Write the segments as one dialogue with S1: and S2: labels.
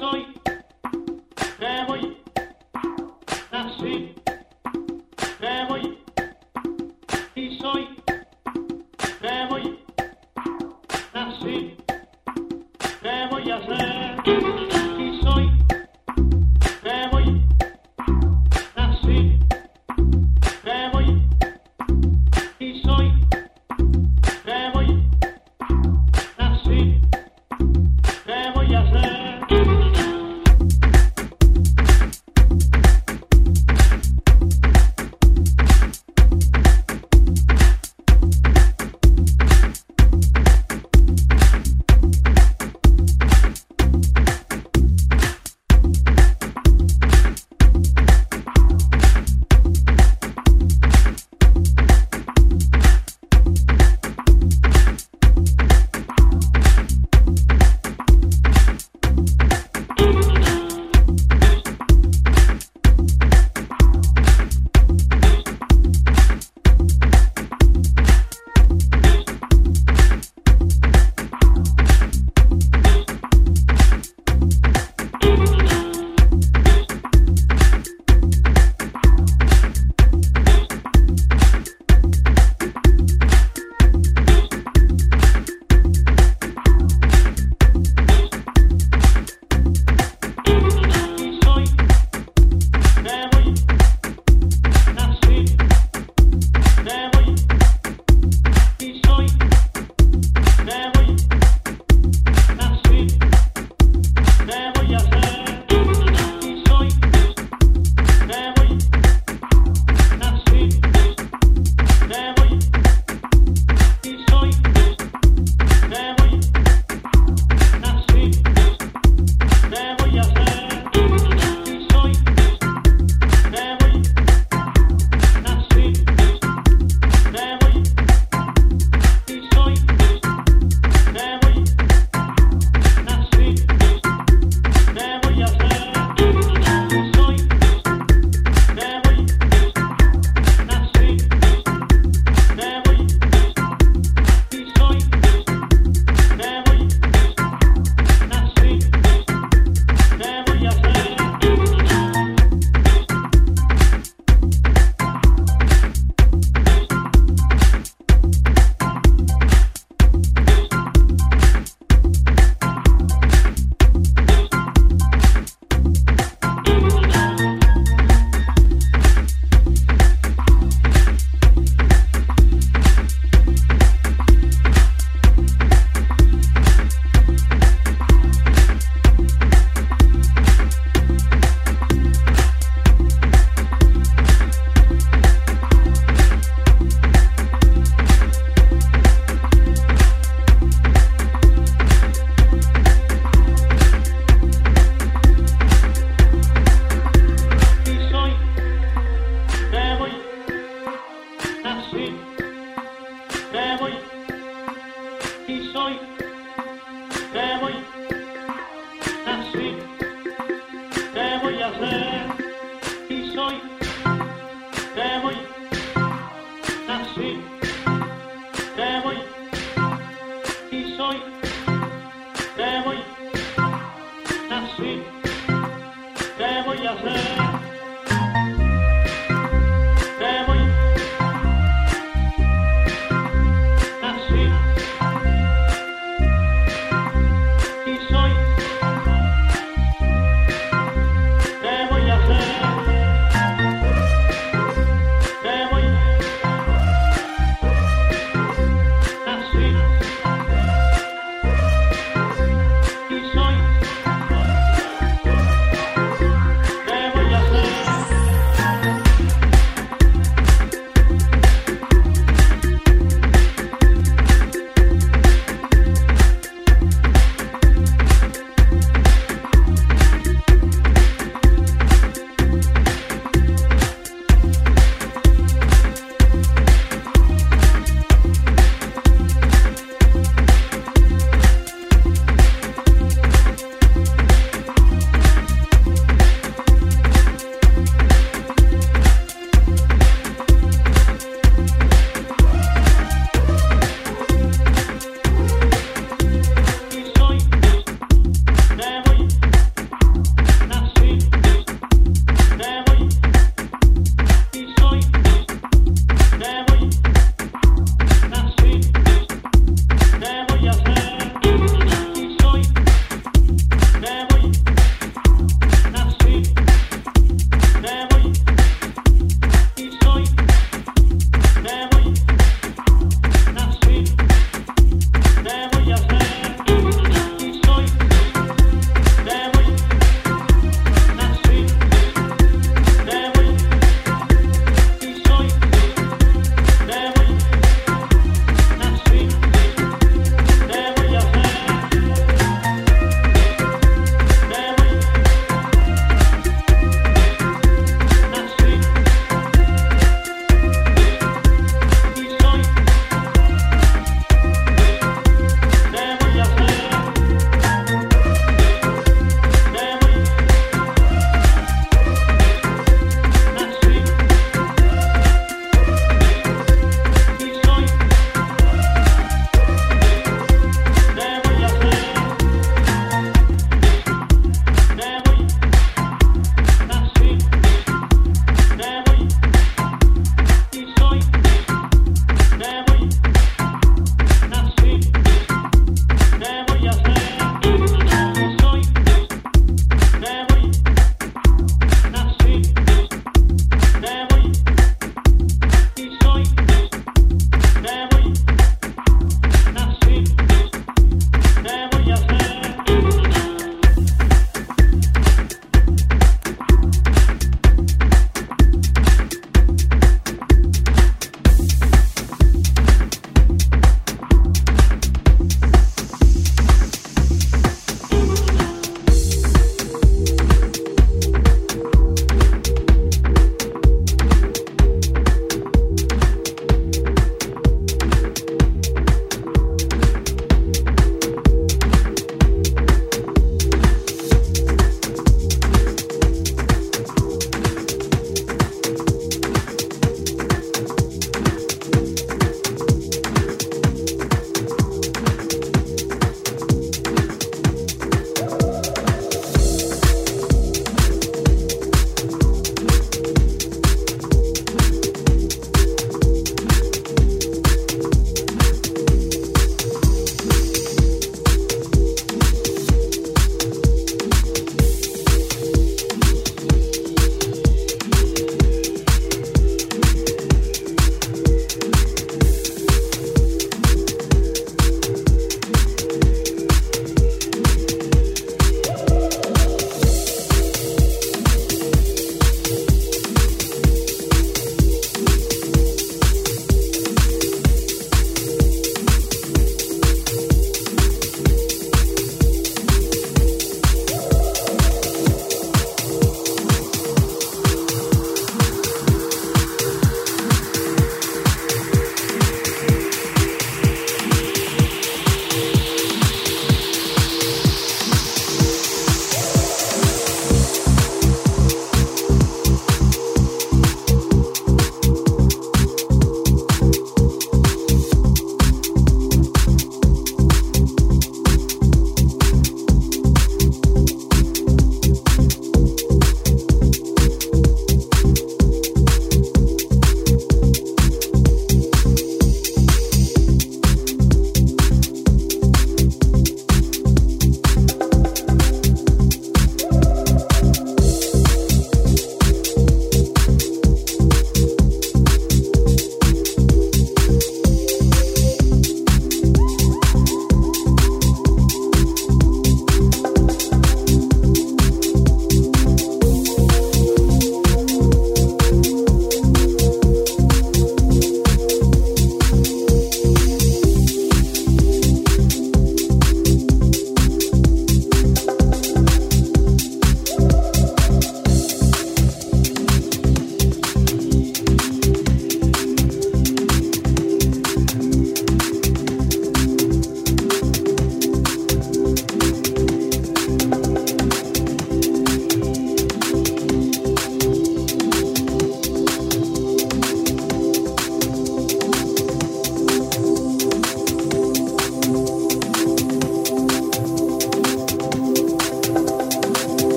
S1: voy a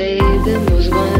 S2: fade in
S3: those ones.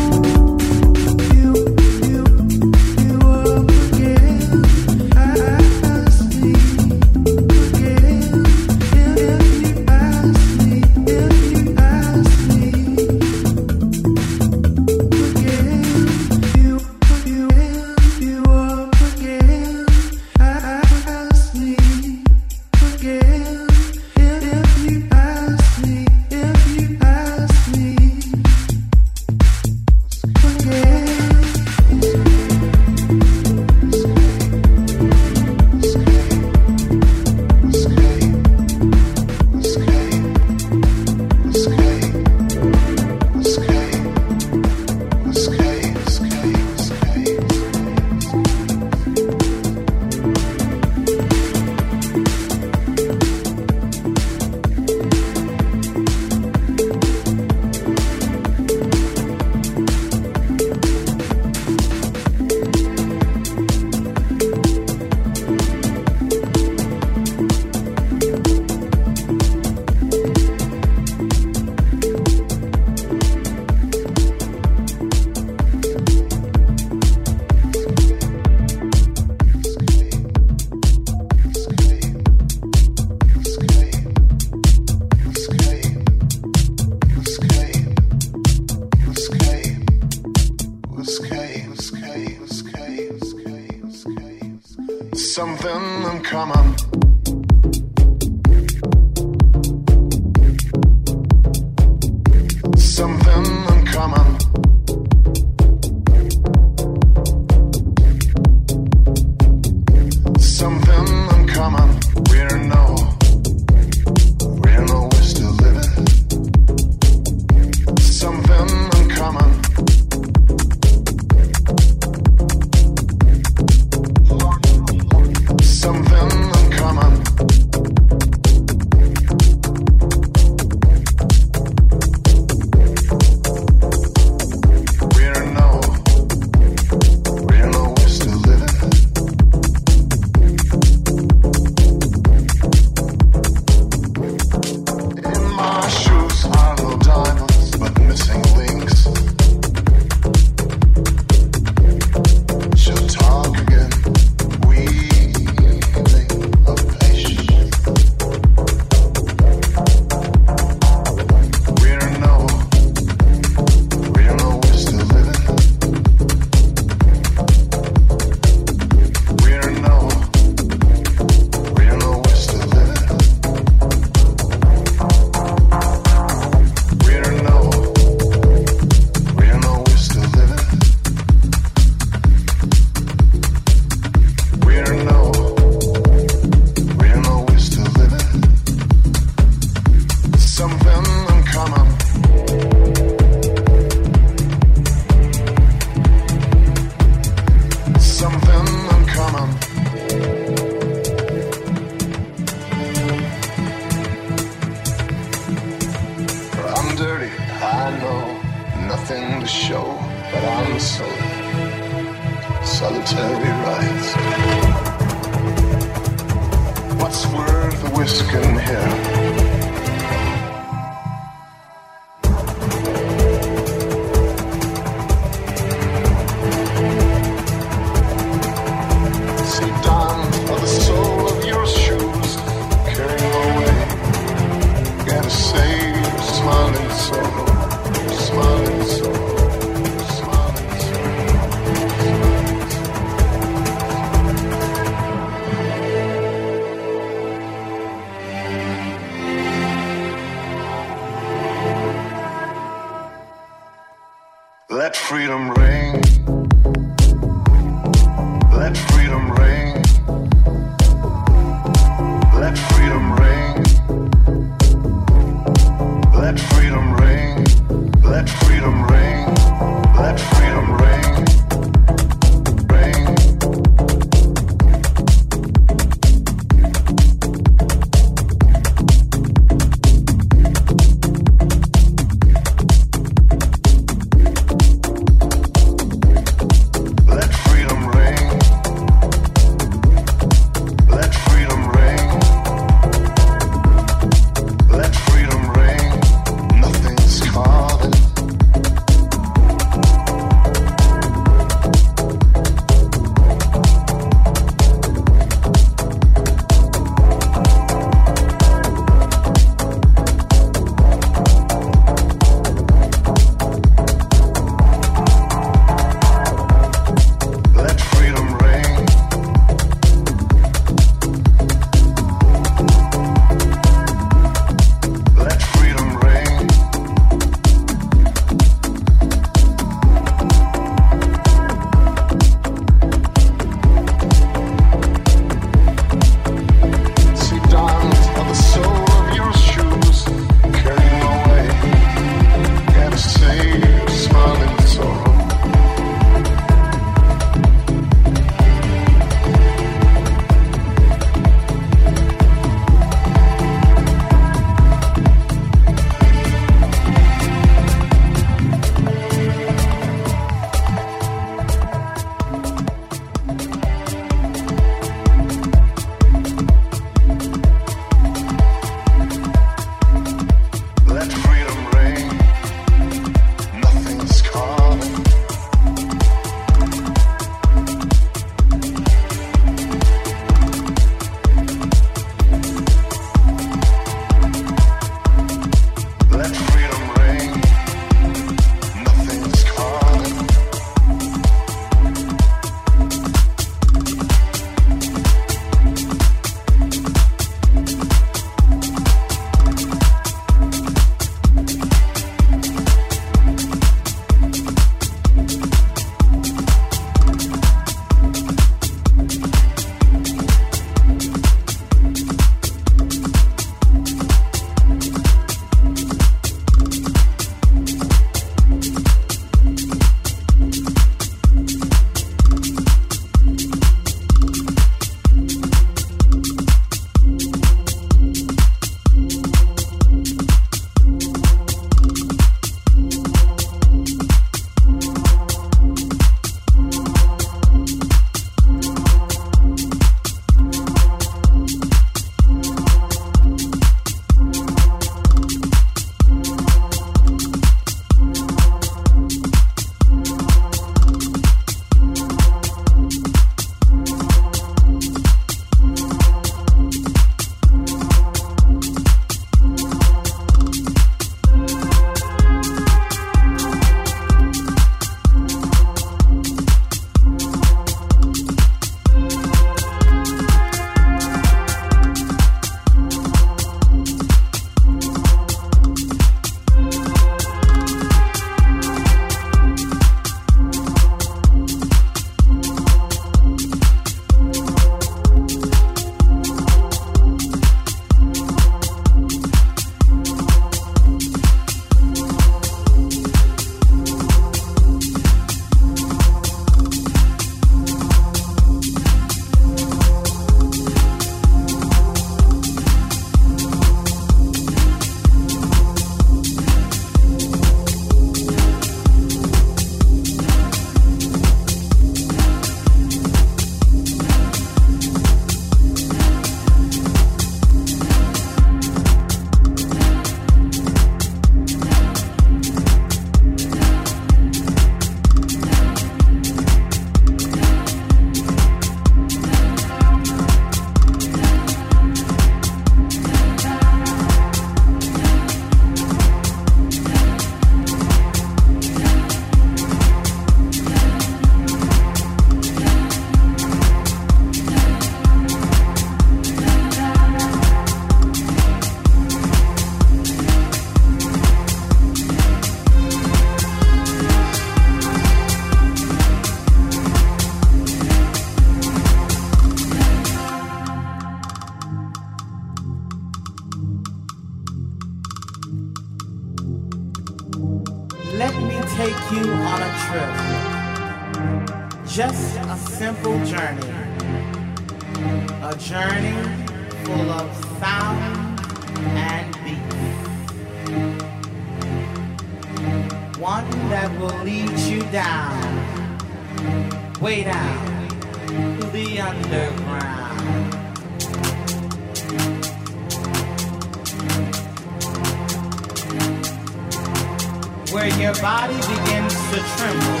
S3: Where your body begins to tremble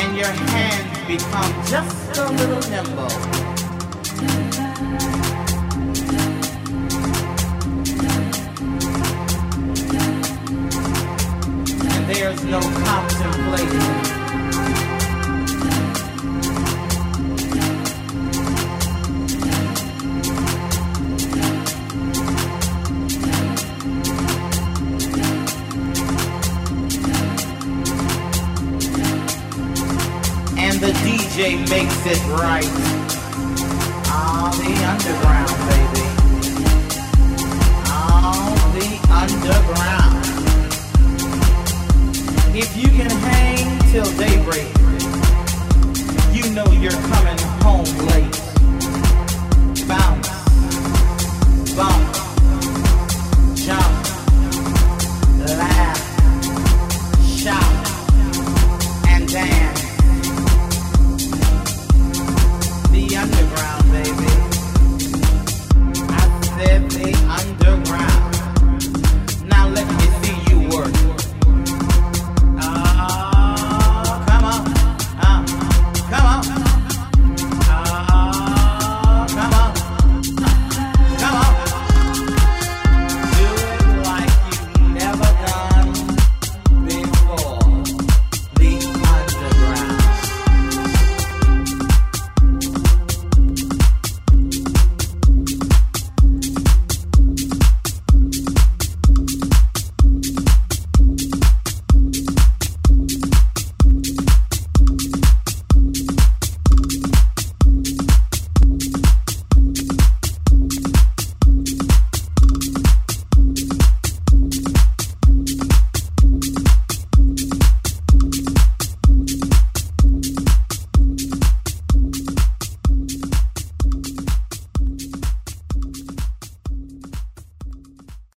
S3: and your hands become just a little nimble. And there's no contemplation. Makes it right. All the underground, baby. All the underground. If you can hang till daybreak, you know you're coming.